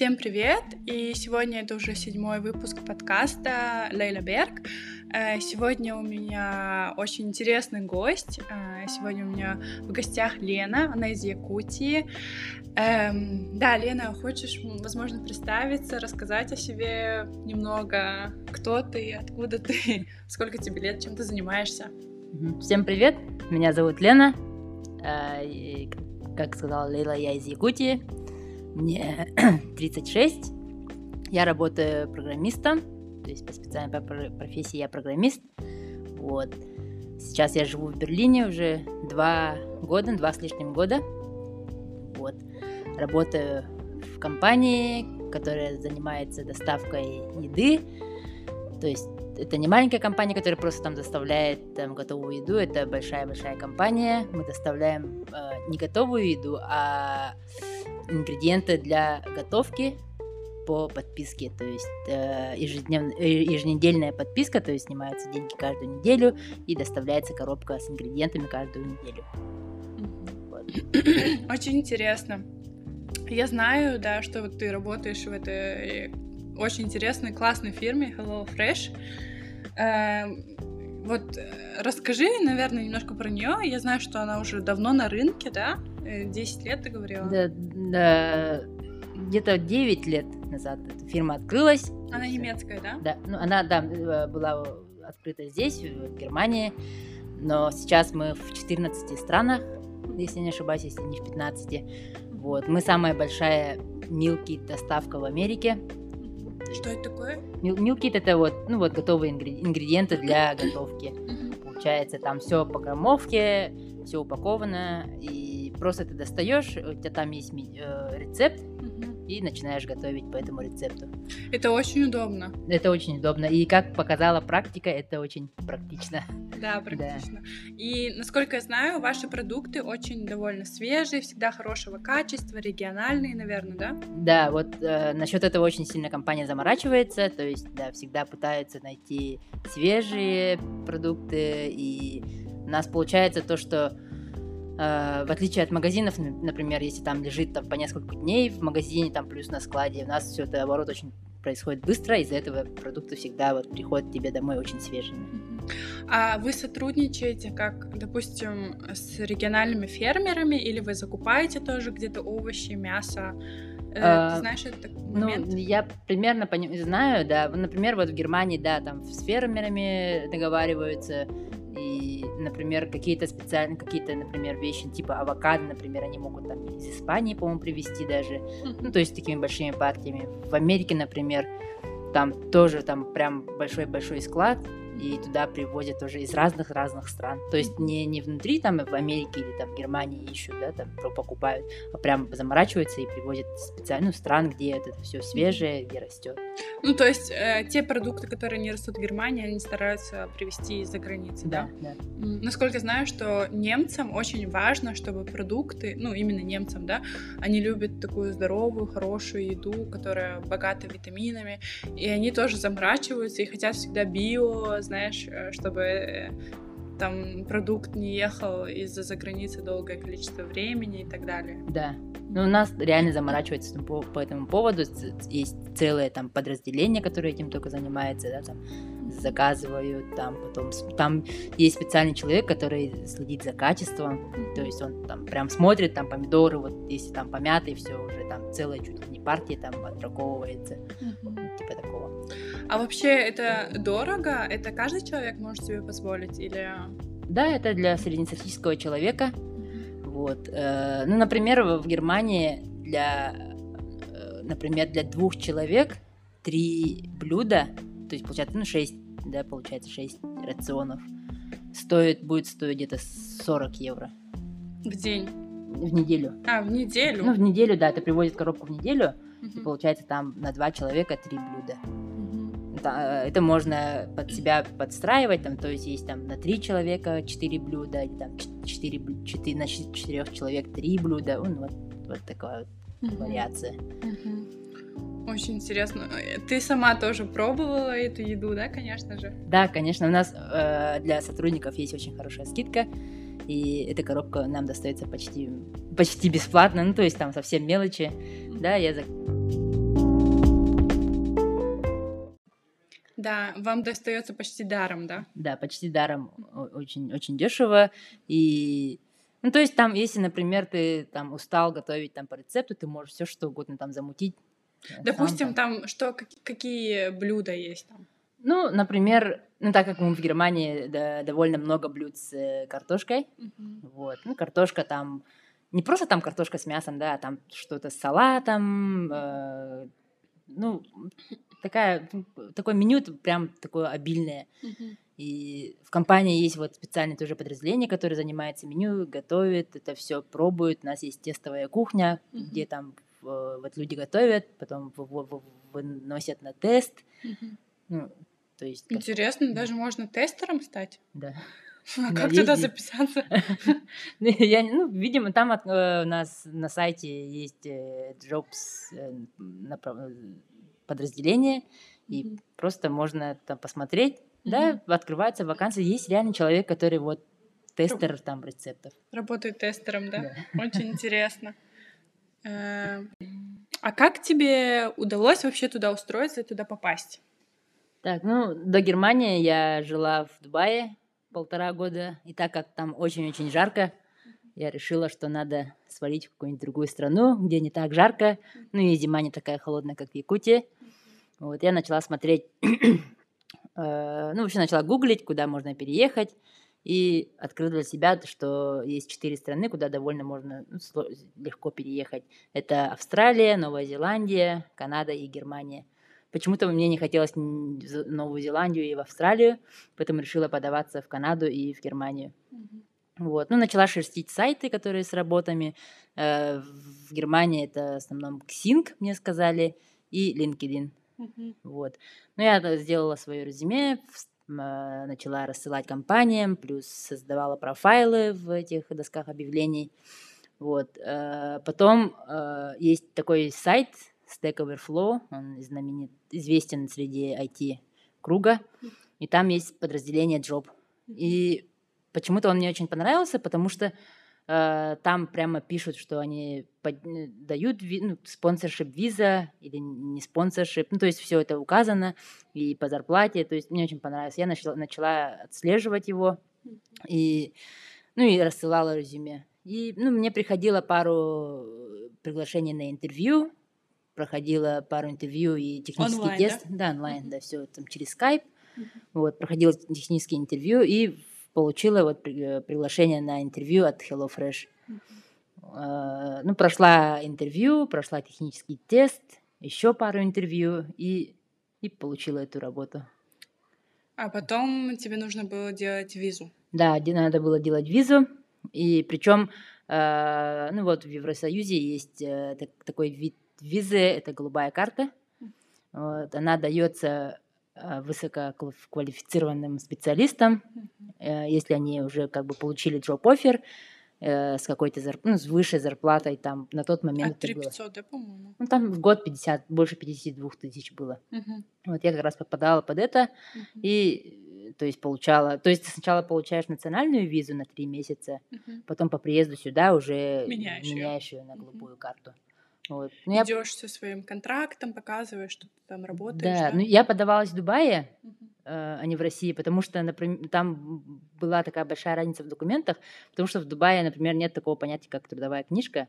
Всем привет! И сегодня это уже седьмой выпуск подкаста Лейла Берг. Э, сегодня у меня очень интересный гость. Э, сегодня у меня в гостях Лена, она из Якутии. Эм, да, Лена, хочешь, возможно, представиться, рассказать о себе немного, кто ты, откуда ты, сколько тебе лет, чем ты занимаешься? Всем привет, меня зовут Лена. Э, как сказала Лейла, я из Якутии. Мне 36. Я работаю программистом, то есть по специальной профессии я программист. Вот. Сейчас я живу в Берлине уже два года, два с лишним года. Вот. Работаю в компании, которая занимается доставкой еды. То есть это не маленькая компания, которая просто там доставляет там, готовую еду, это большая-большая компания. Мы доставляем э, не готовую еду, а ингредиенты для готовки по подписке, то есть э, ежеднев... Э, еженедельная подписка, то есть снимаются деньги каждую неделю и доставляется коробка с ингредиентами каждую неделю. Очень интересно. Я знаю, да, что вот ты работаешь в этой очень интересной, классной фирме Hello Fresh. Э, вот э, расскажи, наверное, немножко про нее. Я знаю, что она уже давно на рынке, да? 10 э, лет, ты говорила? Да, да где-то 9 лет назад эта фирма открылась. Она немецкая, да? Да, ну она, да, была открыта здесь, в Германии, но сейчас мы в 14 странах, если не ошибаюсь, если не в 15. Вот. Мы самая большая милки доставка в Америке. Что это такое? Милкит это вот, ну вот готовые ингредиенты для готовки. Получается, там все по граммовке, все упаковано, и просто ты достаешь, у тебя там есть э, рецепт, и начинаешь готовить по этому рецепту. Это очень удобно. Это очень удобно. И как показала практика, это очень практично. Да, практично. Да. И насколько я знаю, ваши продукты очень довольно свежие, всегда хорошего качества, региональные, наверное, да? Да, вот э, насчет этого очень сильно компания заморачивается, то есть, да, всегда пытаются найти свежие продукты, и у нас получается то, что Э, в отличие от магазинов, например, если там лежит там, по несколько дней в магазине, там плюс на складе, у нас все это, оборот, очень происходит быстро, из-за этого продукты всегда вот приходят тебе домой очень свежими. А вы сотрудничаете, как, допустим, с региональными фермерами, или вы закупаете тоже где-то овощи, мясо? Э, а, Ты знаешь этот ну, момент? Ну, я примерно пони- знаю, да. Например, вот в Германии, да, там с фермерами договариваются, и, например, какие-то специальные, какие-то, например, вещи, типа авокадо, например, они могут там из Испании, по-моему, привезти даже. Ну, то есть такими большими партиями. В Америке, например, там тоже там прям большой-большой склад, и туда привозят тоже из разных-разных стран. То есть не, не внутри там в Америке или там в Германии ищут, да, там покупают, а прям заморачиваются и привозят специальную стран, где это все свежее, где растет. Ну, то есть э, те продукты, которые не растут в Германии, они стараются привезти из-за границы, да? Да, да. Насколько знаю, что немцам очень важно, чтобы продукты, ну, именно немцам, да, они любят такую здоровую, хорошую еду, которая богата витаминами, и они тоже заморачиваются и хотят всегда био, знаешь, э, чтобы э, там продукт не ехал из-за заграницы долгое количество времени и так далее. Да. Ну, у нас реально заморачивается по, по этому поводу. Есть целое там подразделение, которое этим только занимается, да, там заказывают, там потом там есть специальный человек, который следит за качеством, то есть он там прям смотрит там помидоры, вот если там помятые, все уже там целая чуть ли не партия там отбраковывается, mm-hmm. типа такого. А вообще это дорого? Это каждый человек может себе позволить или? Да, это для среднестатистического человека. Вот. Э, ну, например, в Германии для, э, например, для двух человек три блюда, то есть получается, ну, шесть, да, получается шесть рационов, стоит, будет стоить где-то 40 евро. В день? В неделю. А, в неделю? Ну, в неделю, да, это привозит коробку в неделю, угу. и получается там на два человека три блюда. Э, это можно под себя подстраивать, там, то есть есть там на три человека четыре блюда, или там четыре, четыре, на четырех человек три блюда, ну, вот, вот такая вот вариация. Очень интересно. Ты сама тоже пробовала эту еду, да, конечно же? Да, конечно. У нас э, для сотрудников есть очень хорошая скидка, и эта коробка нам достается почти, почти бесплатно, ну, то есть там совсем мелочи, да, я... За... Да, вам достается почти даром, да? Да, почти даром, очень, очень дешево. И ну, то есть там, если, например, ты там устал готовить там по рецепту, ты можешь все что угодно там замутить. Допустим, там, там что, какие блюда есть там? Ну, например, ну так как мы в Германии да, довольно много блюд с э, картошкой, uh-huh. вот, ну картошка там не просто там картошка с мясом, да, а там что-то с салатом, э, ну такая такое меню прям такое обильное. И в компании есть вот специальное тоже подразделение, которое занимается меню, готовит, это все пробует. У нас есть тестовая кухня, где там вот люди готовят, потом выносят на тест. Ну, то есть, Интересно, как... даже можно тестером стать? Да. А как туда записаться? Ну, я, ну, видимо, там от, э, у нас на сайте есть э, jobs э, подразделение, и mm-hmm. просто можно там посмотреть, mm-hmm. да, открывается вакансия, есть реальный человек, который вот тестер там рецептов. Работает тестером, да? да. Очень интересно. А как тебе удалось вообще туда устроиться и туда попасть? Так, ну, до Германии я жила в Дубае полтора года, и так как там очень-очень жарко, я решила, что надо свалить в какую-нибудь другую страну, где не так жарко, ну и зима не такая холодная, как в Якутии. Вот, я начала смотреть, э, ну, вообще начала гуглить, куда можно переехать, и открыла для себя, что есть четыре страны, куда довольно можно ну, легко переехать. Это Австралия, Новая Зеландия, Канада и Германия. Почему-то мне не хотелось в Новую Зеландию и в Австралию, поэтому решила подаваться в Канаду и в Германию. Mm-hmm. Вот. Ну, начала шерстить сайты, которые с работами. Э, в Германии это в основном Xing, мне сказали, и LinkedIn. Mm-hmm. Вот. Ну, я сделала свое резюме, начала рассылать компаниям, плюс создавала профайлы в этих досках объявлений. Вот. Э, потом э, есть такой сайт Stack Overflow, он знаменит, известен среди IT-круга, и там есть подразделение Job. И почему-то он мне очень понравился, потому что там прямо пишут, что они под, э, дают ви, ну, спонсоршип виза или не спонсоршип, ну, то есть все это указано и по зарплате, то есть мне очень понравилось. Я начала, начала отслеживать его и, ну, и рассылала резюме. И, ну, мне приходило пару приглашений на интервью, проходила пару интервью и технический онлайн, тест. Да, да онлайн, mm-hmm. да, все там через. Mm-hmm. Вот, проходила технические интервью и получила вот э, приглашение на интервью от HelloFresh. Mm-hmm. Uh, ну, прошла интервью, прошла технический тест, еще пару интервью и, и получила эту работу. А потом тебе нужно было делать визу. Да, надо было делать визу. И причем, э, uh, ну вот в Евросоюзе есть э, так, такой вид Визы – это голубая карта. Вот, она дается а, высококвалифицированным специалистам, если они уже как бы получили offer э, с какой-то зарп... ну, с высшей зарплатой там на тот момент. А 3500, да, по-моему? Ну, там в год 50, больше 52 тысяч было. Uh-huh. Вот я как раз попадала под это uh-huh. и то есть получала, то есть ты сначала получаешь национальную визу на три месяца, uh-huh. потом по приезду сюда уже меняешь, меняешь ее на голубую uh-huh. карту. Вот. Ну, Идешь я... со своим контрактом, показываешь, что ты там работаешь. Да, да? ну я подавалась в Дубае, uh-huh. э, а не в России, потому что, например, там была такая большая разница в документах, потому что в Дубае, например, нет такого понятия, как трудовая книжка,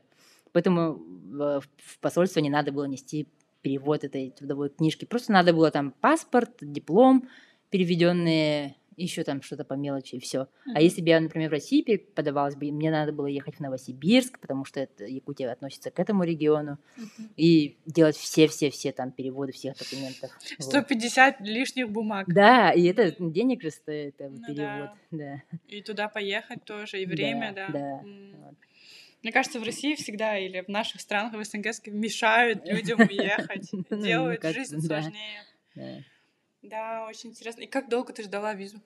поэтому в, в посольство не надо было нести перевод этой трудовой книжки, просто надо было там паспорт, диплом, переведенные еще там что-то по мелочи и все. Mm-hmm. А если бы я, например, в России подавалась бы, мне надо было ехать в Новосибирск, потому что это, Якутия относится к этому региону, mm-hmm. и делать все-все-все там переводы всех документов. 150 вот. лишних бумаг. Да, и это денег же стоит, это ну, перевод. Да. да. И туда поехать тоже, и время, да. Да. да. Mm. Вот. Мне кажется, в России всегда или в наших странах, в СНГ, мешают людям уехать, ну, делают жизнь сложнее. Да, очень интересно. И как долго ты ждала визу?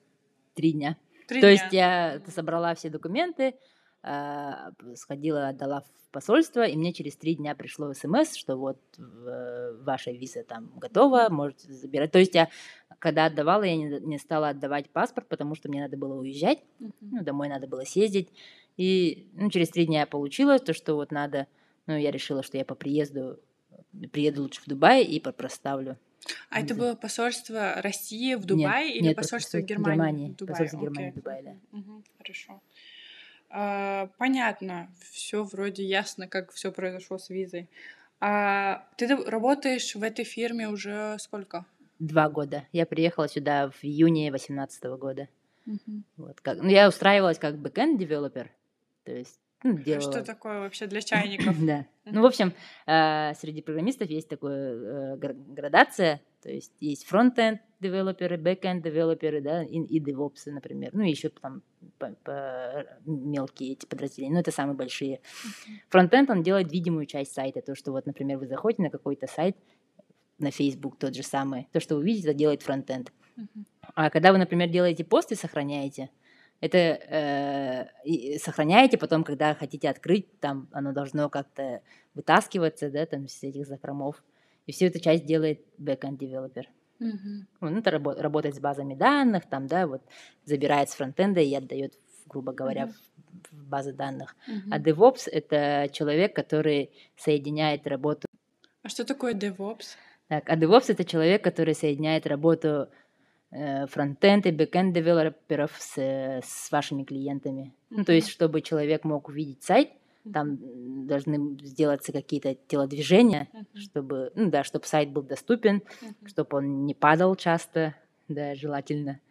Три дня. Три То дня. есть я собрала все документы, а, сходила, отдала в посольство, и мне через три дня пришло смс, что вот ваша виза там готова, можете забирать. То есть я, когда отдавала, я не, не стала отдавать паспорт, потому что мне надо было уезжать, uh-huh. ну, домой надо было съездить. И ну, через три дня я получила то, что вот надо, ну, я решила, что я по приезду, приеду лучше в Дубай и проставлю А это было посольство России в Дубае или нет, посольство посольство Германии? Германии, в Дубае? посольство. Германии в Дубае, да. Мгм, хорошо. А, понятно, все вроде ясно, как все произошло с визой. А ты работаешь в этой фирме уже сколько? Два года. Я приехала сюда в июне 2018 года. Мгм. Вот, как, ну, я устраивалась как backend developer, то есть ну, делала... Что такое вообще для чайников? Да. Ну, в общем, э, среди программистов есть такая э, гра- градация, то есть есть frontend developer ы, backend developer ы, да, и, и DevOps ы, например, ну, еще там по- по- мелкие эти подразделения, но это самые большие. Фронтенд, он делает видимую часть сайта, то, что вот, например, вы заходите на какой-то сайт, на Facebook тот же самый, то, что вы видите, это делает фронтенд. Мгм. А когда вы, например, делаете пост и сохраняете, это э, сохраняете потом, когда хотите открыть, там оно должно как-то вытаскиваться, да, там с этих закромов. И всю эту часть делает backend девелопер. Мгм. Он это рабо- работает с базами данных, там, да, вот забирает с фронтенда и отдает, грубо говоря, Мгм. в, в базы данных. Мгм. А DevOps — это человек, который соединяет работу А что такое DevOps? Так, а DevOps — это человек, который соединяет работу frontend и backend девелоперов с, э, с вашими клиентами. Ну, то есть, чтобы человек мог увидеть сайт, там должны сделаться какие-то телодвижения, Мгм. чтобы, ну да, чтобы сайт был доступен, Мгм. чтобы он не падал часто, да, желательно.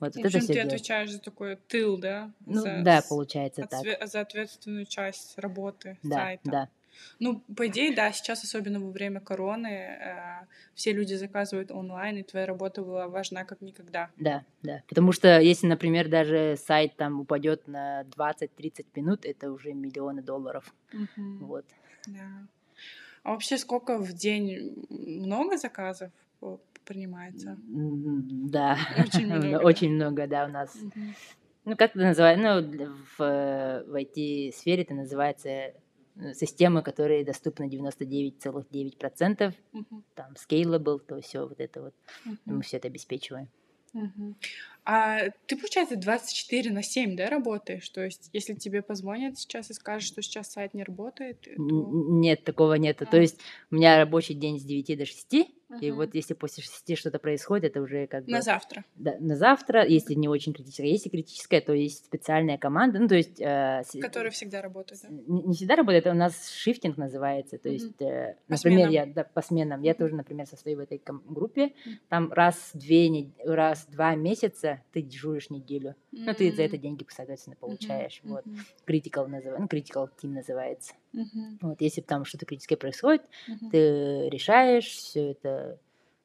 Вот, В вот это все ты отвечаешь за такой тыл, да? Ну, За да, получается так. отве- за ответственную часть работы Да, сайта. да. Ну, по идее, да, сейчас, особенно во время короны, э, все люди заказывают онлайн, и твоя работа была важна как никогда. Да, да. Потому что если, например, даже сайт там упадет на 20-30 минут, это уже миллионы долларов. Мгм. Вот. Да. А вообще сколько в день? Много заказов э, принимается? Да, Очень много, очень много, да, у нас. Ну, как это называется? Ну, в, в IT-сфере это называется системы, которые доступны 99,9%, Мгм. там, scalable, то все вот это вот. Мгм. Мы все это обеспечиваем. Мгм. А ты, получается, 24 на 7, да, работаешь? То есть, если тебе позвонят сейчас и скажут, что сейчас сайт не работает, то... Нет, такого нету. А. То есть у меня рабочий день с 9 до 6, и Ага. вот если после 6 что-то происходит, это уже как бы... На завтра. Да, на завтра, если не очень критическое. Если критическое, то есть специальная команда. Ну, то есть... э, Которые всегда работают, да? Не, не всегда работает, это у нас шифтинг называется. То есть, э, По например, сменам. я да, по сменам. Я тоже, например, состою в этой группе. Там раз в две, раз в два месяца ты дежуришь неделю. Ну, ты за это деньги, соответственно, получаешь. Вот. Мгм. Critical называется. Ну, critical team называется. Мгм. Вот, если там что-то критическое происходит, Мгм. ты решаешь все это,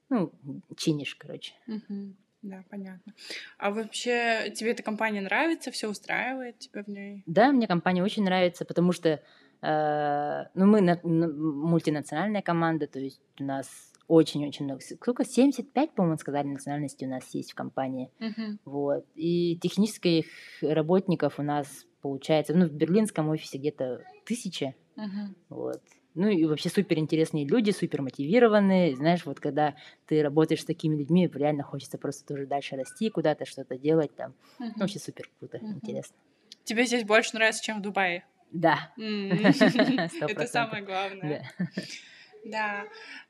ну, чинишь, короче. Мгм. Да, понятно. А вообще тебе эта компания нравится, все устраивает тебя в ней? Да, мне компания очень нравится, потому что э, ну, мы на- на- мультинациональная команда, то есть у нас очень-очень много. Сколько? 75, по-моему, сказали, национальностей у нас есть в компании. Мгм. Вот. И технических работников у нас получается, ну, в берлинском офисе где-то тысяча. Мгм. Вот. Ну и вообще супер интересные люди, супер мотивированные. Знаешь, вот когда ты работаешь с такими людьми, реально хочется просто тоже дальше расти, куда-то что-то делать там. Ну, Мгм. вообще супер круто, Мгм. интересно. Тебе здесь больше нравится, чем в Дубае? Да. Это самое главное. Да.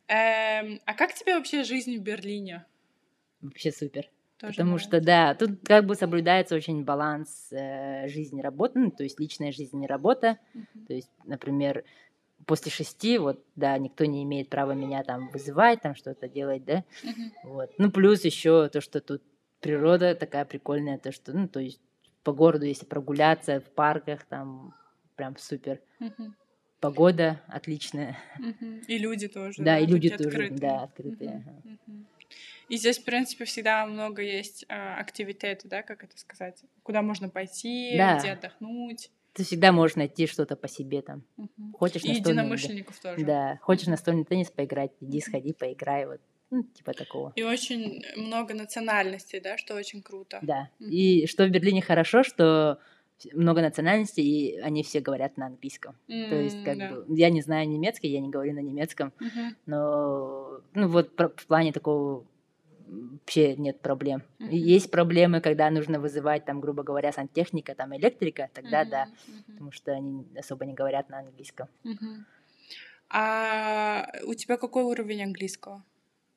Эм, А как тебе вообще жизнь в Берлине? Вообще супер. Тоже Потому нравится? что, да, тут как бы соблюдается очень баланс э, жизни работы, ну, то есть личная жизнь и работа. Мгм. То есть, например, после шести, вот, да, никто не имеет права меня там вызывать, там что-то делать, да. Мгм. Вот. Ну, плюс еще то, что тут природа такая прикольная, то, что, ну, то есть по городу, если прогуляться в парках, там прям супер. Мгм. Погода отличная. И люди тоже. Да, и люди тоже, открытые. да, открытые. Мгм. И здесь, в принципе, всегда много есть а, активитеты, да, как это сказать, куда можно пойти, Да. где отдохнуть. Ты всегда можешь найти что-то по себе там. Мгм. Хочешь И настольный, да. единомышленников тоже. Да, хочешь настольный теннис поиграть, иди сходи, поиграй, вот, ну, типа такого. И очень много национальностей, да, что очень круто. Да. Мгм. И что в Берлине хорошо, что много национальностей, и они все говорят на английском. То есть, как да. бы, я не знаю немецкий, я не говорю на немецком, Мгм. но, ну, вот про- в плане такого вообще нет проблем. Мгм. Есть проблемы, когда нужно вызывать, там, грубо говоря, сантехника, там, электрика, тогда да, Мгм. Мгм. потому что они особо не говорят на английском. Мгм. А у тебя какой уровень английского?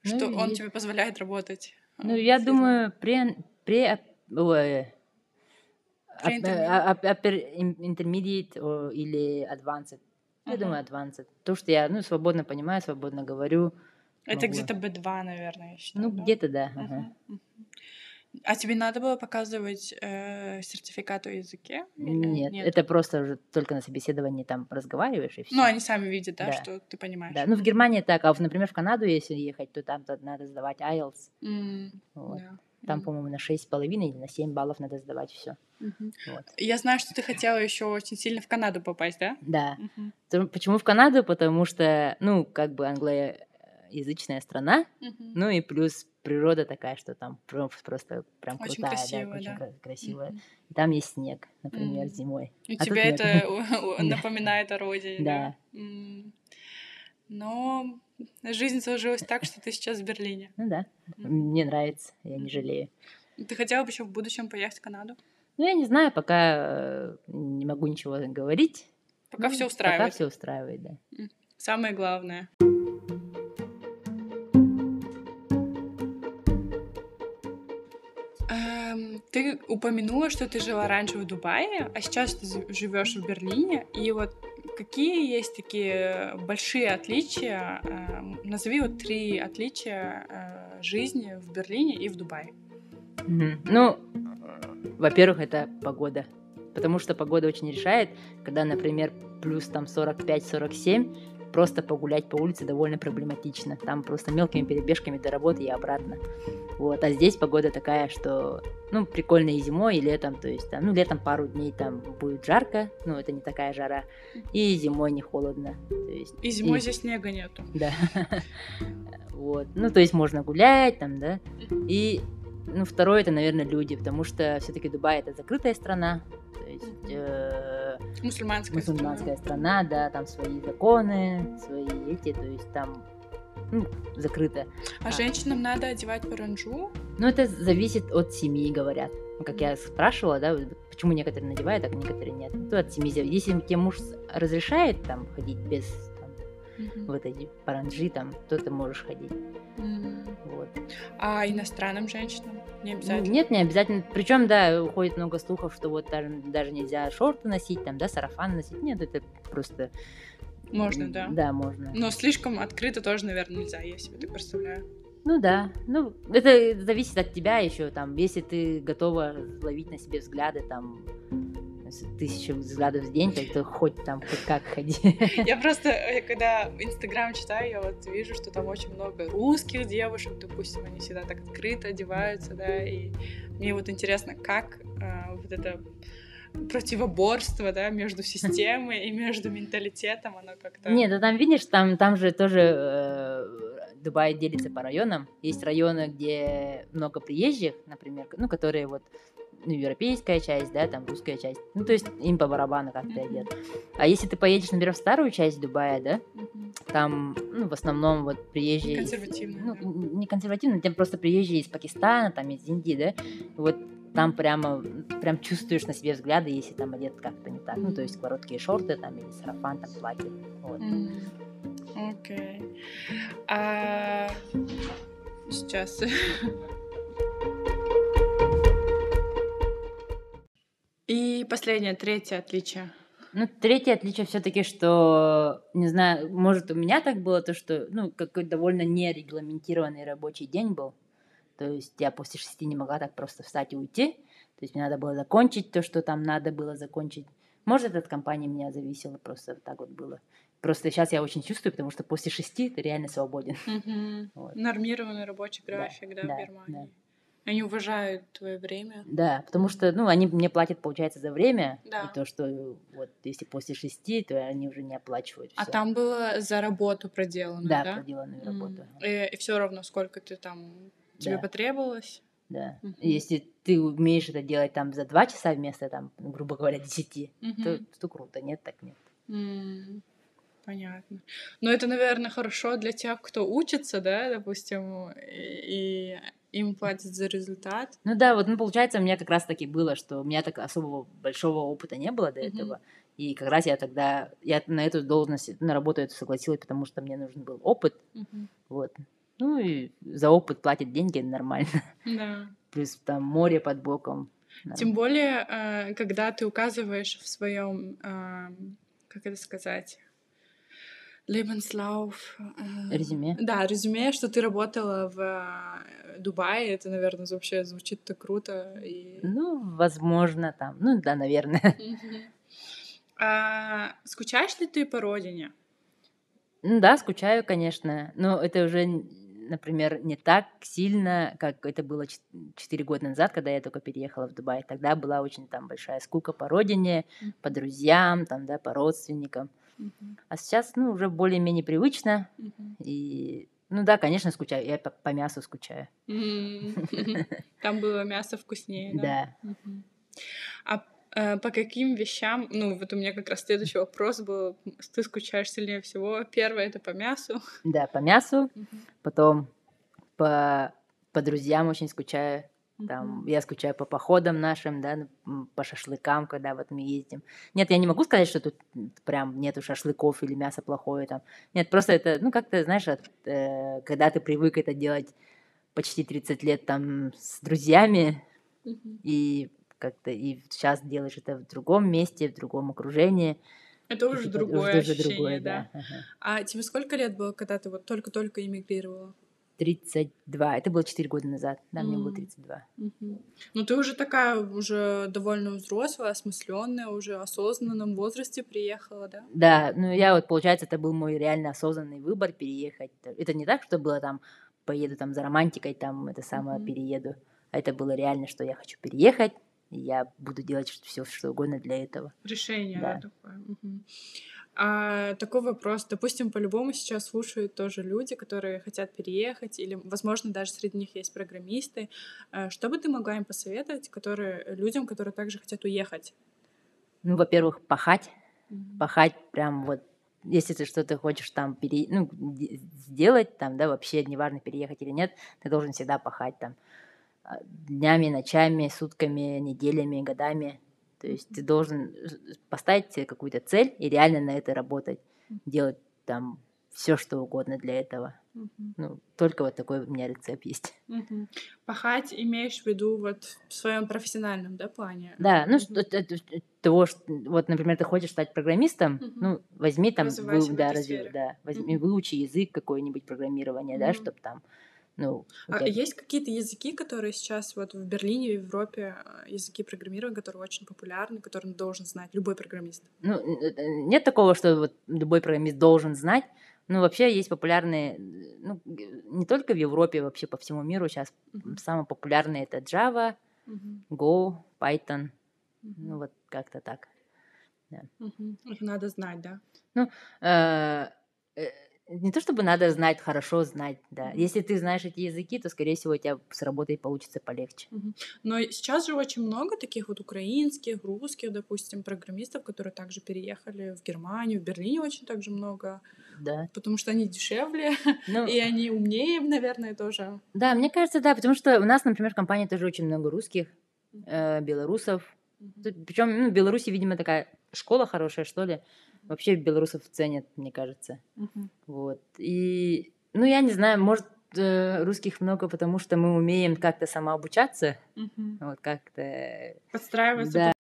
что Ну, он и- тебе позволяет работать. Ну, я с думаю, при... при ой, upper in- intermediate или advanced. Я думаю, advanced. То, что я, ну, свободно понимаю, свободно говорю. Это где-то B2, наверное, я считаю. Ну, да? где-то, да. А тебе надо было показывать э, сертификат о языке? или Нет, это просто уже только на собеседовании там разговариваешь и все. Ну, они сами видят, да, Да. что ты понимаешь. Да, ну в Германии так, а в- например, в Канаду, если ехать, то там то надо сдавать IELTS. М, Вот. да. Там, по-моему, на 6,5 или на 7 баллов надо сдавать все. Вот. Я знаю, что ты хотела еще очень сильно в Канаду попасть, да? Да. То- Почему в Канаду? Потому что, ну, как бы англоязычная страна, мгм. ну и плюс природа такая, что там про- просто прям Очень крутая, красиво, да, очень да. кра- красивая. И там есть снег, например, М. зимой. И А нет. это напоминает о родине, да? Да. Но жизнь сложилась так, что ты сейчас в Берлине. Ну да, мне нравится, я не жалею. Ты хотела бы еще в будущем поехать в Канаду? Ну, я не знаю, пока э, не могу ничего говорить. Пока Ну, все Пока устраивает. все устраивает, да. Самое главное. Эм, Ты упомянула, что ты жила раньше в Дубае, а сейчас ты живешь в Берлине. И вот какие есть такие большие отличия? эм, Назови вот три отличия э, жизни в Берлине и в Дубае. Мгм. Ну, э, во-первых, это погода. Потому что погода очень решает, когда, например, плюс там 45-47, просто погулять по улице довольно проблематично. Там просто мелкими перебежками до работы и обратно. Вот. А здесь погода такая, что, ну, прикольно и зимой, и летом. То есть, там, ну, летом пару дней там будет жарко, ну, это не такая жара. И зимой не холодно. То есть, И зимой и- здесь снега нету. Да. Вот. Ну, то есть можно гулять там, да. И, ну, второе, это, наверное, люди, потому что все-таки Дубай это закрытая страна. То есть э, Мусульманская, мусульманская страна, да, там свои законы, свои эти, то есть там ну, закрыто. А женщинам надо одевать паранджу? Но это зависит от семьи, говорят. Ну, как я спрашивала, да, почему некоторые надевают, а некоторые нет. То от семьи зависит. Если тебе муж разрешает там ходить без Мгм. вот эти паранджи, там, то ты можешь ходить. М. Вот. А иностранным женщинам не обязательно? Нет, не обязательно. Причем, да, уходит много слухов, что вот даже, даже нельзя шорты носить, там, да, сарафан носить. Нет, это просто... Можно, да. Да, можно. Но слишком открыто тоже, наверное, нельзя, я себе так представляю. Ну да, ну это зависит от тебя еще, там, если ты готова ловить на себе взгляды, там, тысячи взглядов в день, то, хоть там, хоть как ходи. Я просто, э, когда Инстаграм читаю, я вот вижу, что там очень много русских девушек, допустим, они всегда так открыто одеваются, да, и мне вот интересно, как э, вот это противоборство, да, между системой и между менталитетом, оно как-то... Нет, ну там, видишь, там, там же тоже э, Дубай делится по районам. Есть районы, где много приезжих, например, ну, которые вот ну, европейская часть, да, там русская часть. Ну, то есть им по барабану как-то Мгм. идет. А если ты поедешь, например, в старую часть Дубая, да, там, ну, в основном вот приезжие... из- Консервативные, Ну, не консервативные, там просто приезжие из Пакистана, там, из Индии, да, вот там прямо, прям чувствуешь на себе взгляды, если там одет как-то не так. Ну, то есть короткие шорты там или сарафан, там, платье. Вот. Окей. А сейчас. И последнее, третье отличие. Ну, третье отличие все-таки, что, не знаю, может, у меня так было, то, что, ну, какой-то довольно нерегламентированный рабочий день был. То есть я после шести не могла так просто встать и уйти. То есть мне надо было закончить то, что там надо было закончить. Может, это от компании меня зависело, просто так вот было. Просто сейчас я очень чувствую, потому что после шести ты реально свободен. Вот. Нормированный рабочий Да, график, да, да, в Германии. да. Они уважают твое время. Да, потому что, ну, они мне платят, получается, за время. Да. И то, что вот если после шести, то они уже не оплачивают. А всё. там было за работу проделано, Да, да? проделанную М. работу. И, все равно, сколько ты там тебе Да. потребовалось. Да. Мгм. Если ты умеешь это делать там за два часа вместо, там, грубо говоря, десяти, Мгм. то, то круто, нет, так нет. М, Понятно. Но это, наверное, хорошо для тех, кто учится, да, допустим, и, и им платят за результат. Ну да, вот, ну, получается, у меня как раз таки было, что у меня так особого большого опыта не было до Мгм. этого. И как раз я тогда, я на эту должность, на работу эту согласилась, потому что мне нужен был опыт, Мгм. вот. Ну и за опыт платят деньги нормально. Да. Плюс там море под боком. Да. Тем более, э, когда ты указываешь в своем, как это сказать, Lebenslauf. э, Резюме. Да, резюме, что ты работала в э, Дубае. Это, наверное, вообще звучит так круто. И... Ну, возможно, там. Ну да, наверное. А, скучаешь ли ты по родине? Ну да, скучаю, конечно. Но это уже, например, не так сильно, как это было 4 года назад, когда я только переехала в Дубай. Тогда была очень там большая скука по родине, по друзьям, там, да, по родственникам. Мгм. А сейчас, ну, уже более-менее привычно. Мгм. И, ну да, конечно, скучаю. Я по, по мясу скучаю. Там было мясо вкуснее, да? Да. А э, по каким вещам, ну вот у меня как раз следующий вопрос был, ты скучаешь сильнее всего. Первое это по мясу. Да, по мясу. Мгм. Потом по, по друзьям очень скучаю. Там, Мгм. я скучаю по походам нашим, да, ну, по шашлыкам, когда вот мы ездим. Нет, я не могу сказать, что тут прям нету шашлыков или мясо плохое там. Нет, просто это, ну, как-то, знаешь, от, э, когда ты привык это делать почти 30 лет там с друзьями, Мгм. и как-то и сейчас делаешь это в другом месте, в другом окружении. Это уже другое уже ощущение, другое, да. ага. А тебе сколько лет было, когда ты вот только-только эмигрировала? 32. Это было 4 года назад. Да, мне было М. 32. Мгм. Ну ты уже такая, уже довольно взрослая, осмысленная, уже в осознанном возрасте приехала, да? Да, ну я вот, получается, это был мой реально осознанный выбор переехать. Это не так, что было там, поеду там за романтикой, там это самое Мгм. перееду. А это было реально, что я хочу переехать, и я буду делать все, что угодно для этого. Решение, да, такое. Мгм. А, такой вопрос. Допустим, по-любому сейчас слушают тоже люди, которые хотят переехать, или, возможно, даже среди них есть программисты. А, Что бы ты могла им посоветовать, которые, людям, которые также хотят уехать? Ну, во-первых, пахать. Мгм. Пахать прям вот, если ты что-то хочешь там пере... ну, де- сделать, там, да, вообще, неважно, переехать или нет, ты должен всегда пахать там а, днями, ночами, сутками, неделями, годами. То есть ты должен э, поставить себе какую-то цель и реально на это работать, делать там все, что угодно для этого. Мгм. Ну, только вот такой у меня рецепт есть. Мгм. Пахать имеешь в виду вот в своем профессиональном, да, плане? Да, ну, Мгм. что, это- того, что, вот, например, ты хочешь стать программистом, Мгм. ну, возьми там, Развивайся в да, сфере. да, возьми, Мгм. выучи язык какой-нибудь программирования, да, Мгм. чтобы там, ну, А тебя- есть какие-то языки, которые сейчас вот в Берлине, в Европе, э, языки программирования, которые очень популярны, которые должен знать любой программист? ну, нет такого, что вот любой программист должен знать, ну, вообще есть популярные, ну, не только в Европе, вообще по всему миру сейчас Мгм. самые популярные это Java, Мгм. Go, Python, Мгм. ну, вот как-то так. Мгм. Их надо знать, да? Э, э, не то чтобы надо знать, хорошо знать, да. Если ты знаешь эти языки, то, скорее всего, у тебя с работой получится полегче. Но сейчас же очень много таких вот украинских, русских, допустим, программистов, которые также переехали в Германию, в Берлине очень также много, Да. потому что они дешевле, Ну, и они умнее, наверное, тоже. да, мне кажется, да, потому что у нас, например, в компании тоже очень много русских, э, белорусов. Причем, ну, в Беларуси, видимо, такая школа хорошая, что ли. Вообще белорусов ценят, мне кажется. Мгм. Вот. И, ну, я не знаю, может, э, русских много, потому что мы умеем как-то самообучаться, Мгм. вот как-то... Подстраиваться. Да.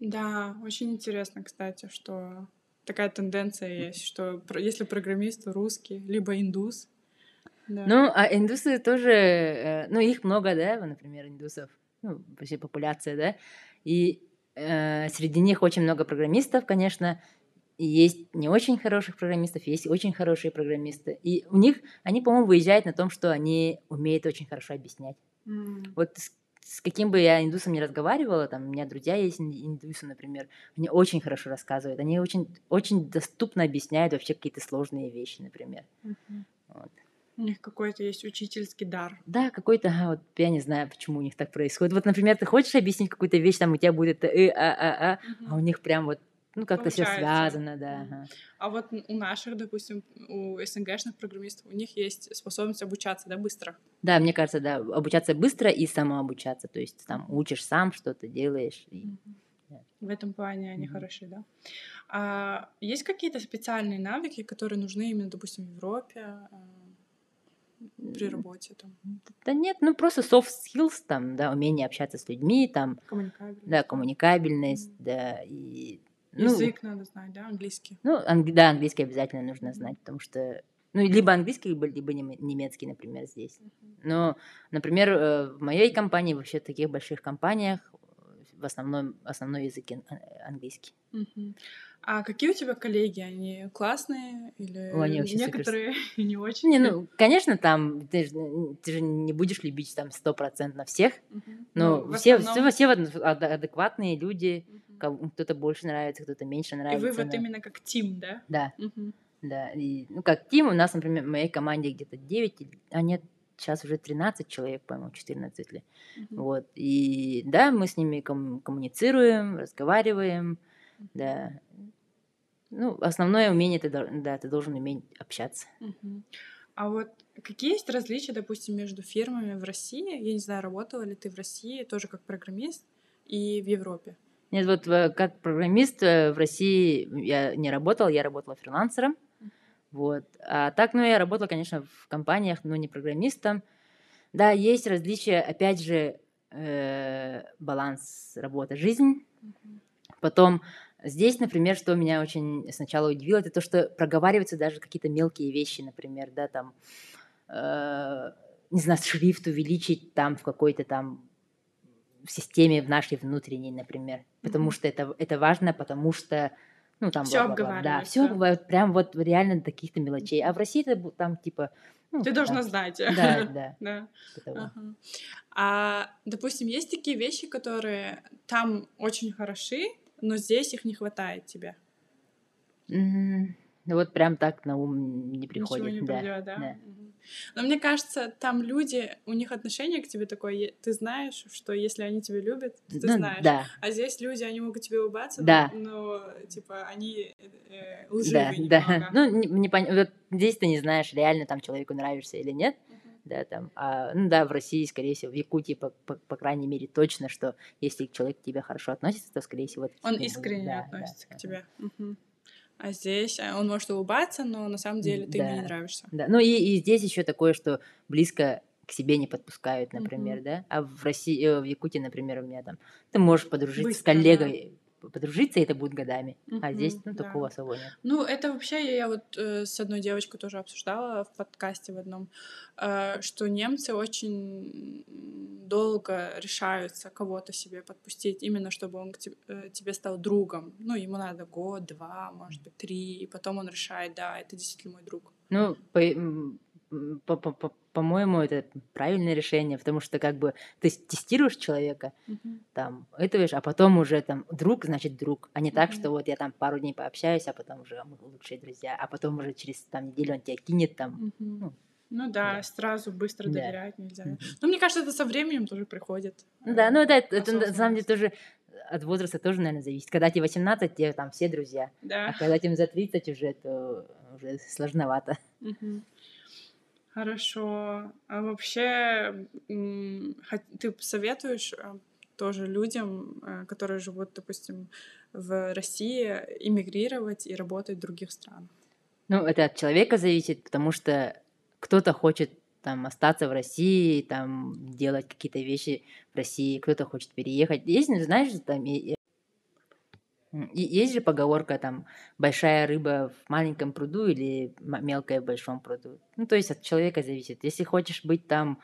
Да, очень интересно, кстати, что такая тенденция есть, что если программист русский, либо индус. Да. Ну, а индусы тоже, э, ну, их много, да, например, индусов, ну, вообще популяция, да, и среди них очень много программистов, конечно, есть не очень хороших программистов, есть очень хорошие программисты, и у них, они, по-моему, выезжают на том, что они умеют очень хорошо объяснять. М. Вот с, с каким бы я индусом не разговаривала, там, у меня друзья есть ин- индусы, например, они очень хорошо рассказывают, они очень, очень доступно объясняют вообще какие-то сложные вещи, например. Мгм. У них какой-то есть учительский дар. Да, какой-то, ага, вот я не знаю, почему у них так происходит. Вот, например, ты хочешь объяснить какую-то вещь, там у тебя будет э, а, а, а, а у них прям вот, ну, как-то все связано, да. Ага. А вот у наших, допустим, у СНГшных программистов, у них есть способность обучаться, да, быстро. Да, мне кажется, да, обучаться быстро и самообучаться, то есть там учишь сам, что-то делаешь. и- Да. В этом плане они Мгм. хороши, да. А есть какие-то специальные навыки, которые нужны именно, допустим, в Европе? При работе там? Да нет, ну просто soft skills, там, да, умение общаться с людьми, там, Коммуникабельность. да, коммуникабельность, да, и... ну, Язык надо знать, да, английский. Ну, анг- да, английский обязательно нужно знать, потому что, ну, либо английский, либо, либо нем- немецкий, например, здесь. Но, например, э, в моей компании, вообще в таких больших компаниях, в основном, основной язык ан- английский. Мгм. А какие у тебя коллеги? Они классные или О, они вообще супер- некоторые не очень? Не, ну, конечно, там, ты же, ты же не будешь любить там сто процентов всех, Мгм. но Ну, все, основном- все, все адекватные люди, кому- кто-то больше нравится, кто-то меньше И нравится. вы вот но- именно как тим, да? Да, Мгм. да. И, ну, как тим, у нас, например, в моей команде где-то 9, или- а нет, сейчас уже 13 человек, по-моему, 14 ли. Мгм. Вот. И да, мы с ними ком- коммуницируем, разговариваем, да. Ну, основное умение, ты, да, ты должен уметь общаться. Мгм. А вот какие есть различия, допустим, между фирмами в России? Я не знаю, работала ли ты в России тоже как программист и в Европе? Нет, вот э, как программист э, в России я не работал, я работала фрилансером. Вот. А так, ну, я работала, конечно, в компаниях, но не программистом. Да, есть различия, опять же, э, баланс работа-жизнь. Потом здесь, например, что меня очень сначала удивило, это то, что проговариваются даже какие-то мелкие вещи, например, да, там, э, не знаю, шрифт увеличить там в какой-то там в системе в нашей внутренней, например, потому Мгм. что это, это важно, потому что ну, там, Всё бла-бла-бла. Да, все бывает прям вот реально до каких-то мелочей. А в России это там типа... ну, Ты да, должна знать. Да, да. Да. типа. Ага. А, допустим, есть такие вещи, которые там очень хороши, но здесь их не хватает тебе. Ну Вот прям так на ум не приходит. Ничего не да, придет, да? да. Но мне кажется, там люди, у них отношение к тебе такое, ты знаешь, что если они тебя любят, то ты Ну, знаешь. Да, А здесь люди, они могут тебе улыбаться, Да. но, типа, они э, да, лживые да. немного. Ну, не, не пон- вот здесь ты не знаешь, реально там человеку нравишься или нет. Да, там, а, ну да, в России, скорее всего, в Якутии, по, по, по крайней мере, точно, что если человек к тебе хорошо относится, то, скорее всего, Он тебе искренне да, относится да, к тебе. Мгм. А здесь а, он может улыбаться, но на самом деле ты ему не Да. нравишься. Да, ну и, и здесь еще такое, что близко к себе не подпускают, например, Мгм. да. А в России, э, в Якутии, например, у меня там, ты можешь подружиться Быстро, с да. коллегой, подружиться, и это будет годами. А Мгм, здесь, ну, да. такого особо нет. Ну, это вообще я, вот э, с одной девочкой тоже обсуждала в подкасте в одном, э, что немцы очень долго решаются кого-то себе подпустить, именно чтобы он к те- э, тебе стал другом. Ну, ему надо год, два, может быть, три, и потом он решает, да, это действительно мой друг. Ну, по- по-моему, это правильное решение, потому что как бы ты тестируешь человека, там, это а потом уже там друг, значит друг, а не так, Мгм. что вот я там пару дней пообщаюсь, а потом уже мы лучшие друзья, а потом уже через там неделю он тебя кинет там. Мгм. Ну, Ну да, да. сразу быстро Да. доверять нельзя. Мгм. Ну, мне кажется, это со временем тоже приходит. Ну Да, э, ну это, это, это на самом деле тоже от возраста тоже, наверное, зависит. Когда тебе 18, тебе там все друзья, а Да. когда тебе за 30 уже, то уже сложновато. Мгм. Хорошо. А вообще, ты советуешь э, тоже людям, э, которые живут, допустим, в России, эмигрировать и работать в других странах? Ну, это от человека зависит, потому что кто-то хочет там остаться в России, там делать какие-то вещи в России, кто-то хочет переехать. Есть, знаешь, там и- есть же поговорка там большая рыба в маленьком пруду или мелкая в большом пруду. Ну, то есть от человека зависит. Если хочешь быть там,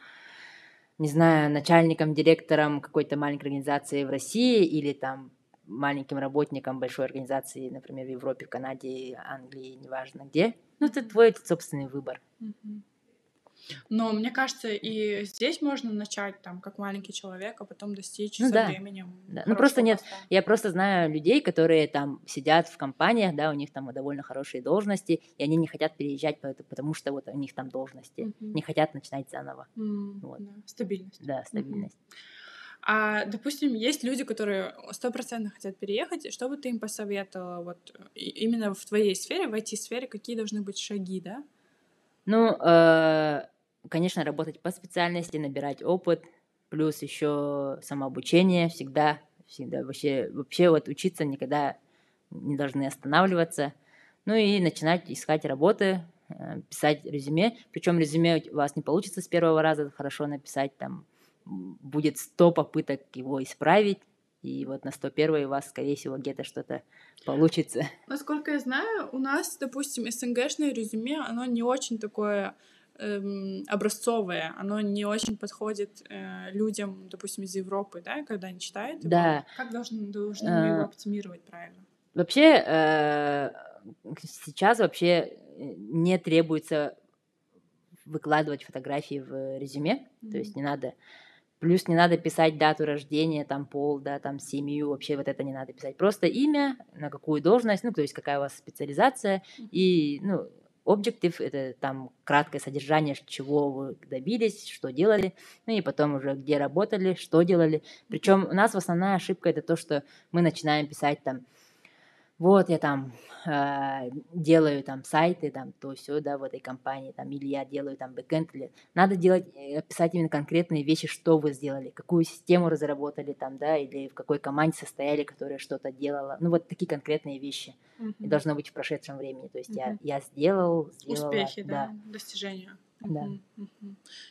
не знаю, начальником, директором какой-то маленькой организации в России или там маленьким работником большой организации, например, в Европе, в Канаде, Англии, неважно где, ну, это твой собственный выбор. Мгм. Но мне кажется, и здесь можно начать там как маленький человек, а потом достичь Ну со да, временем. да. Ну, просто нет, поста. Я просто знаю людей, которые там сидят в компаниях, да, у них там довольно хорошие должности, и они не хотят переезжать, пот- потому что вот у них там должности, Мгм. не хотят начинать заново. М, Вот. да, Стабильность. Да, стабильность. А, допустим, есть люди, которые стопроцентно хотят переехать, что бы ты им посоветовала вот именно в твоей сфере, в IT-сфере, какие должны быть шаги, да? Ну, э, конечно, работать по специальности, набирать опыт, плюс еще самообучение всегда, всегда вообще, вообще вот учиться никогда не должны останавливаться. Ну и начинать искать работы, э, писать резюме. Причем резюме у вас не получится с первого раза хорошо написать, там будет 100 попыток его исправить, и вот на 101 у вас, скорее всего, где-то что-то получится. Насколько я знаю, у нас, допустим, СНГшное резюме, оно не очень такое эм, образцовое, оно не очень подходит э, людям, допустим, из Европы, да, когда они читают его. Да. Как должны, должны мы его Э, оптимировать правильно? Вообще, э, сейчас вообще не требуется выкладывать фотографии в резюме, то есть не надо. Плюс не надо писать дату рождения, там пол, да, там семью, вообще вот это не надо писать. Просто имя, на какую должность, ну, то есть какая у вас специализация, и, ну, объектив — это там краткое содержание, чего вы добились, что делали, ну и потом уже где работали, что делали. Причем у нас основная ошибка — это то, что мы начинаем писать там вот я там э, делаю там сайты, там то все, да, в этой компании, там, или я делаю там бэкэнд, или надо делать, э, писать именно конкретные вещи, что вы сделали, какую систему разработали там, да, или в какой команде состояли, которая что-то делала, ну вот такие конкретные вещи. И должно быть в прошедшем времени, то есть я, Мгм. я сделал, сделала, Успехи, да, достижения. Да.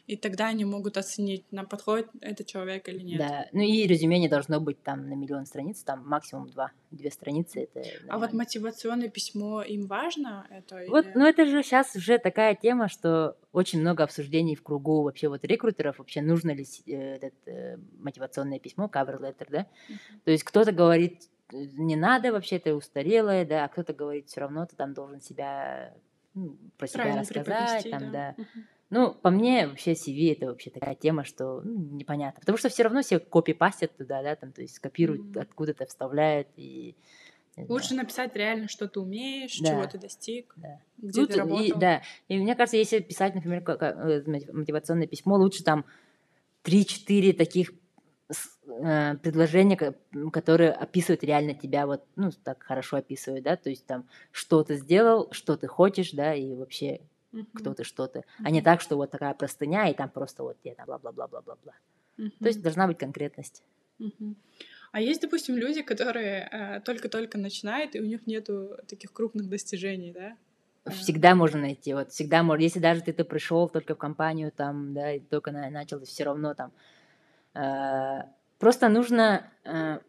И тогда они могут оценить, на подходит этот человек или нет. Да, ну и резюме не должно быть там на миллион страниц, там максимум два, две страницы, это А вот мотивационное письмо им важно? Это Вот, или- ну это же сейчас уже такая тема, что очень много обсуждений в кругу вообще вот рекрутеров, вообще нужно ли э, этот, э, мотивационное письмо, cover letter, да? Мгм. То есть кто-то говорит, э, не надо, вообще это устарелое, да, а кто-то говорит, все равно ты там должен себя, ну, про себя Правильно рассказать, там, да. Мгм. Ну, по мне, вообще CV это вообще такая тема, что ну, непонятно. Потому что все равно все копипастят туда, да, там, то есть копируют, Мгм. откуда-то вставляют и... Лучше знаю. написать реально, что ты умеешь, Да. чего ты достиг, Да. где Тут ты и- работал. да, и мне кажется, если писать, например, э, мотив- мотивационное письмо, лучше там 3-4 таких э, предложения, которые описывают реально тебя, вот, ну, так хорошо описывают, да, то есть там, что ты сделал, что ты хочешь, да, и вообще, Мгм. кто ты, что ты, а не так, что вот такая простыня, и там просто вот тебе там бла-бла-бла-бла-бла-бла. Мгм. То есть должна быть конкретность. Мгм. А есть, допустим, люди, которые э, только-только начинают, и у них нету таких крупных достижений, да? А. Всегда можно найти, вот всегда можно, если даже ты, ты пришел только в компанию, там, да, и только на- начал, все равно там. э, просто нужно э,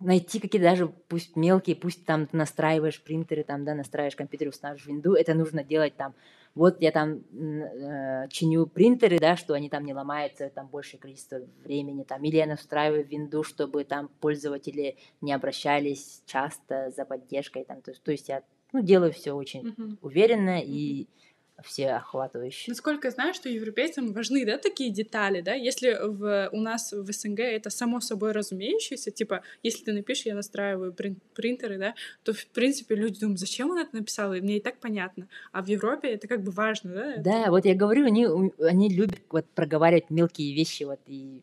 найти какие-то даже, пусть мелкие, пусть там настраиваешь принтеры, там, да, настраиваешь компьютер, устанавливаешь винду, это нужно делать там, вот я там э, чиню принтеры, да, что они там не ломаются там большее количество времени, там, или я настраиваю винду, чтобы там пользователи не обращались часто за поддержкой, там, то, есть- то есть я, ну, делаю все очень Мгм. уверенно и всеохватывающе. Насколько я знаю, что европейцам важны, да, такие детали, да? Если в, у нас в СНГ это само собой разумеющееся, типа, если ты напишешь, я настраиваю прин- принтеры, да, то, в принципе, люди думают, зачем он это написал, и мне и так понятно. А в Европе это как бы важно, да? это? Да, вот я говорю, они, они любят вот проговаривать мелкие вещи, вот, и,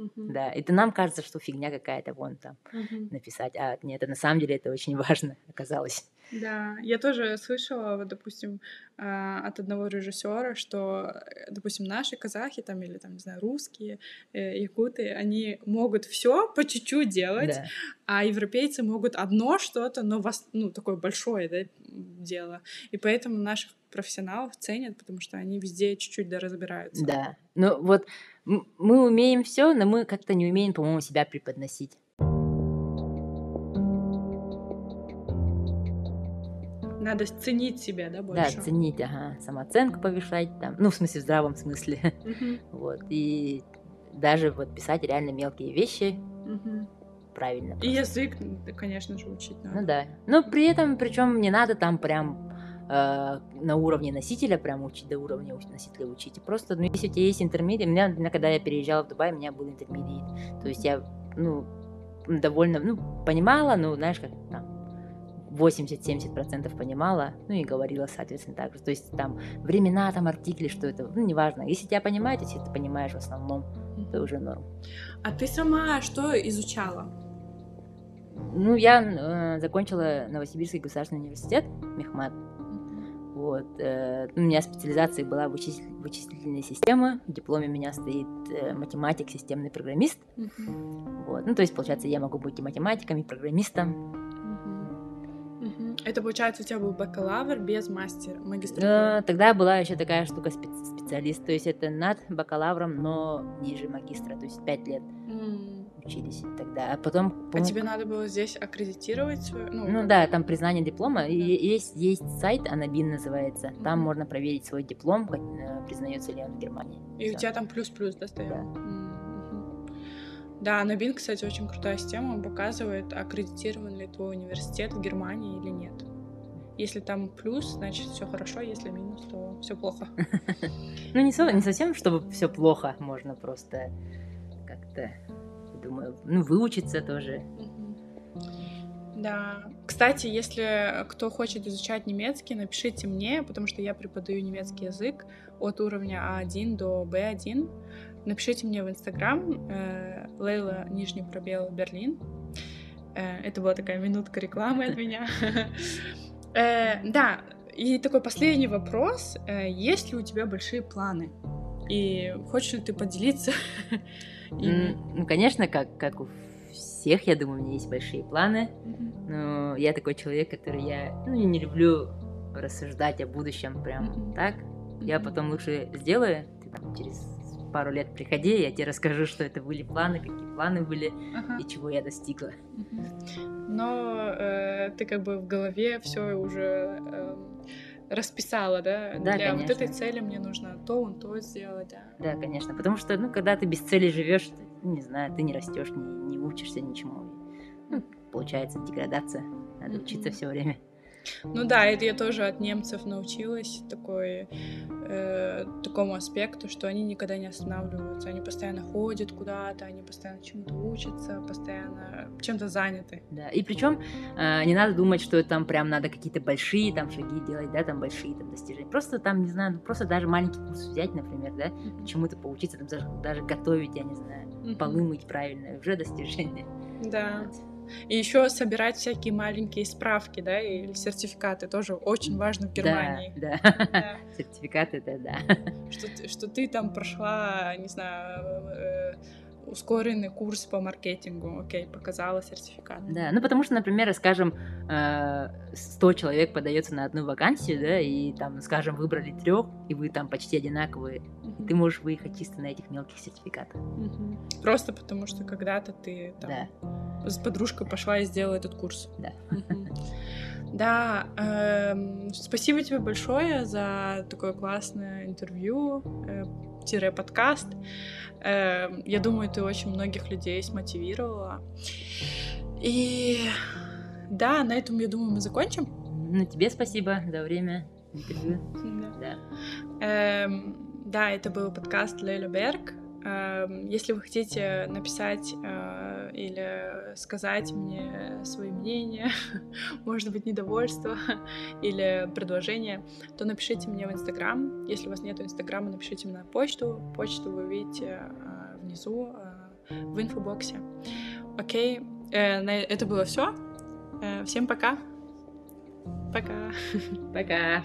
Мгм. да, это нам кажется, что фигня какая-то, вон там, Мгм. написать, а нет, это на самом деле это очень важно оказалось. Да, я тоже слышала, вот, допустим, а, от одного режиссера, что, э, допустим, наши казахи там или там, не знаю, русские, э, якуты, они могут все по чуть-чуть делать, Да. а европейцы могут одно что-то, но вас, ну, такое большое, да, дело. И поэтому наших профессионалов ценят, потому что они везде чуть-чуть да разбираются. Да. Ну вот мы умеем все, но мы как-то не умеем, по-моему, себя преподносить. Надо ценить себя, да, больше. Да, ценить, ага, самооценку повышать, там, ну, в смысле, в здравом смысле. Мгм, Вот. И даже вот писать реально мелкие вещи мгм. правильно. И язык, да, конечно же, учить надо. Ну да. Но при этом, причем не надо там прям э, на уровне носителя прям учить, до уровня носителя учить. И Просто, ну, если у тебя есть интермедиат, у меня, когда я переезжала в Дубай, у меня был интермедиат. То есть я, ну, довольно, ну, понимала, ну, знаешь, как там, 80-70% понимала, ну и говорила, соответственно, так же. То есть там времена, там артикли, что это, ну, неважно. Если тебя понимают, если ты понимаешь в основном, то уже норм. А ты сама что изучала? Ну, я э, закончила Новосибирский государственный университет, Мехмат. Вот. э, у меня специализация была вычисль- вычислительные системы. В дипломе у меня стоит э, математик, системный программист. Мгм. Вот. Ну, то есть, получается, я могу быть и математиком, и программистом. Это получается у тебя был бакалавр без мастера, магистратуры? Тогда была еще такая штука спе- специалист, то есть это над бакалавром, но ниже магистра, то есть пять лет М. учились тогда. А потом... А тебе надо было здесь аккредитировать свою? Ну да, там признание диплома. И есть, есть сайт, Анабин называется. Там Мгм. можно проверить свой диплом, э, признается ли он в Германии. И у Всё. тебя там плюс-плюс, да, стоял? Да. Да, Набин, кстати, очень крутая система. Он показывает, аккредитирован ли твой университет в Германии или нет. Если там плюс, значит все хорошо, если минус, то все плохо. Ну, не совсем, чтобы все плохо, можно просто как-то, думаю, ну, выучиться тоже. Да. Кстати, если кто хочет изучать немецкий, напишите мне, потому что я преподаю немецкий язык от уровня А1 до Б1. Напишите мне в Инстаграм э, Лейла, нижний пробел, Берлин. Э, это была такая минутка рекламы от меня. Э, Да, и такой последний вопрос. Есть ли у тебя большие планы? И хочешь ли ты поделиться ими? Ну, конечно, как, как у всех, я думаю, у меня есть большие планы. Но я такой человек, который я ну, не люблю рассуждать о будущем прям так. Я потом лучше сделаю. Ты там через пару лет приходи, я тебе расскажу, что это были планы, какие планы были Ага. и чего я достигла. Но э, ты как бы в голове все уже эм, расписала, да? Да, Для вот этой конечно. цели мне нужно то, он то сделать, да. Да, конечно. Потому что, ну, когда ты без цели живешь, ты, ну, не знаю, ты не растешь, не, не учишься ничему. Ну, получается деградация. Надо Мгм. учиться все время. Ну да, это я тоже от немцев научилась такой, э, такому аспекту, что они никогда не останавливаются, они постоянно ходят куда-то, они постоянно чему-то учатся, постоянно чем-то заняты. Да. И причем не надо думать, что там прям надо какие-то большие там шаги делать, да, там большие там достижения. Просто там, не знаю, ну, просто даже маленький курс взять, например, да, чему-то поучиться, там даже, даже готовить, я не знаю, Мгм. полы мыть правильно, уже достижение. Да. Вот. И еще собирать всякие маленькие справки, да, или сертификаты тоже очень важно в Германии. Да, Да. да. Сертификат это да. что, что ты там прошла, не знаю, э, ускоренный курс по маркетингу, окей, показала сертификат. Да, ну потому что, например, скажем, э, 100 человек подается на одну вакансию, да, и там, скажем, выбрали трех, и вы там почти одинаковые, Мгм. ты можешь выехать чисто на этих мелких сертификатах. Мгм. Просто потому что когда-то ты там Да. с подружкой пошла и сделала этот курс. Да. Мгм. Да, эм, спасибо тебе большое за такое классное интервью, э, подкаст. Эм, я думаю, ты очень многих людей смотивировала. И да, на этом, я думаю, мы закончим. Ну, тебе спасибо за время интервью. Да. Да. Эм, да, это был подкаст Лейла Берг. Эм, если вы хотите написать э, или сказать мне свои мнения, может быть, недовольство или предложение, то напишите мне в Инстаграм. Если у вас нет Инстаграма, напишите мне на почту. Почту вы видите э, внизу э, в инфобоксе. Окей, это было все. Всем пока. Пока. Пока.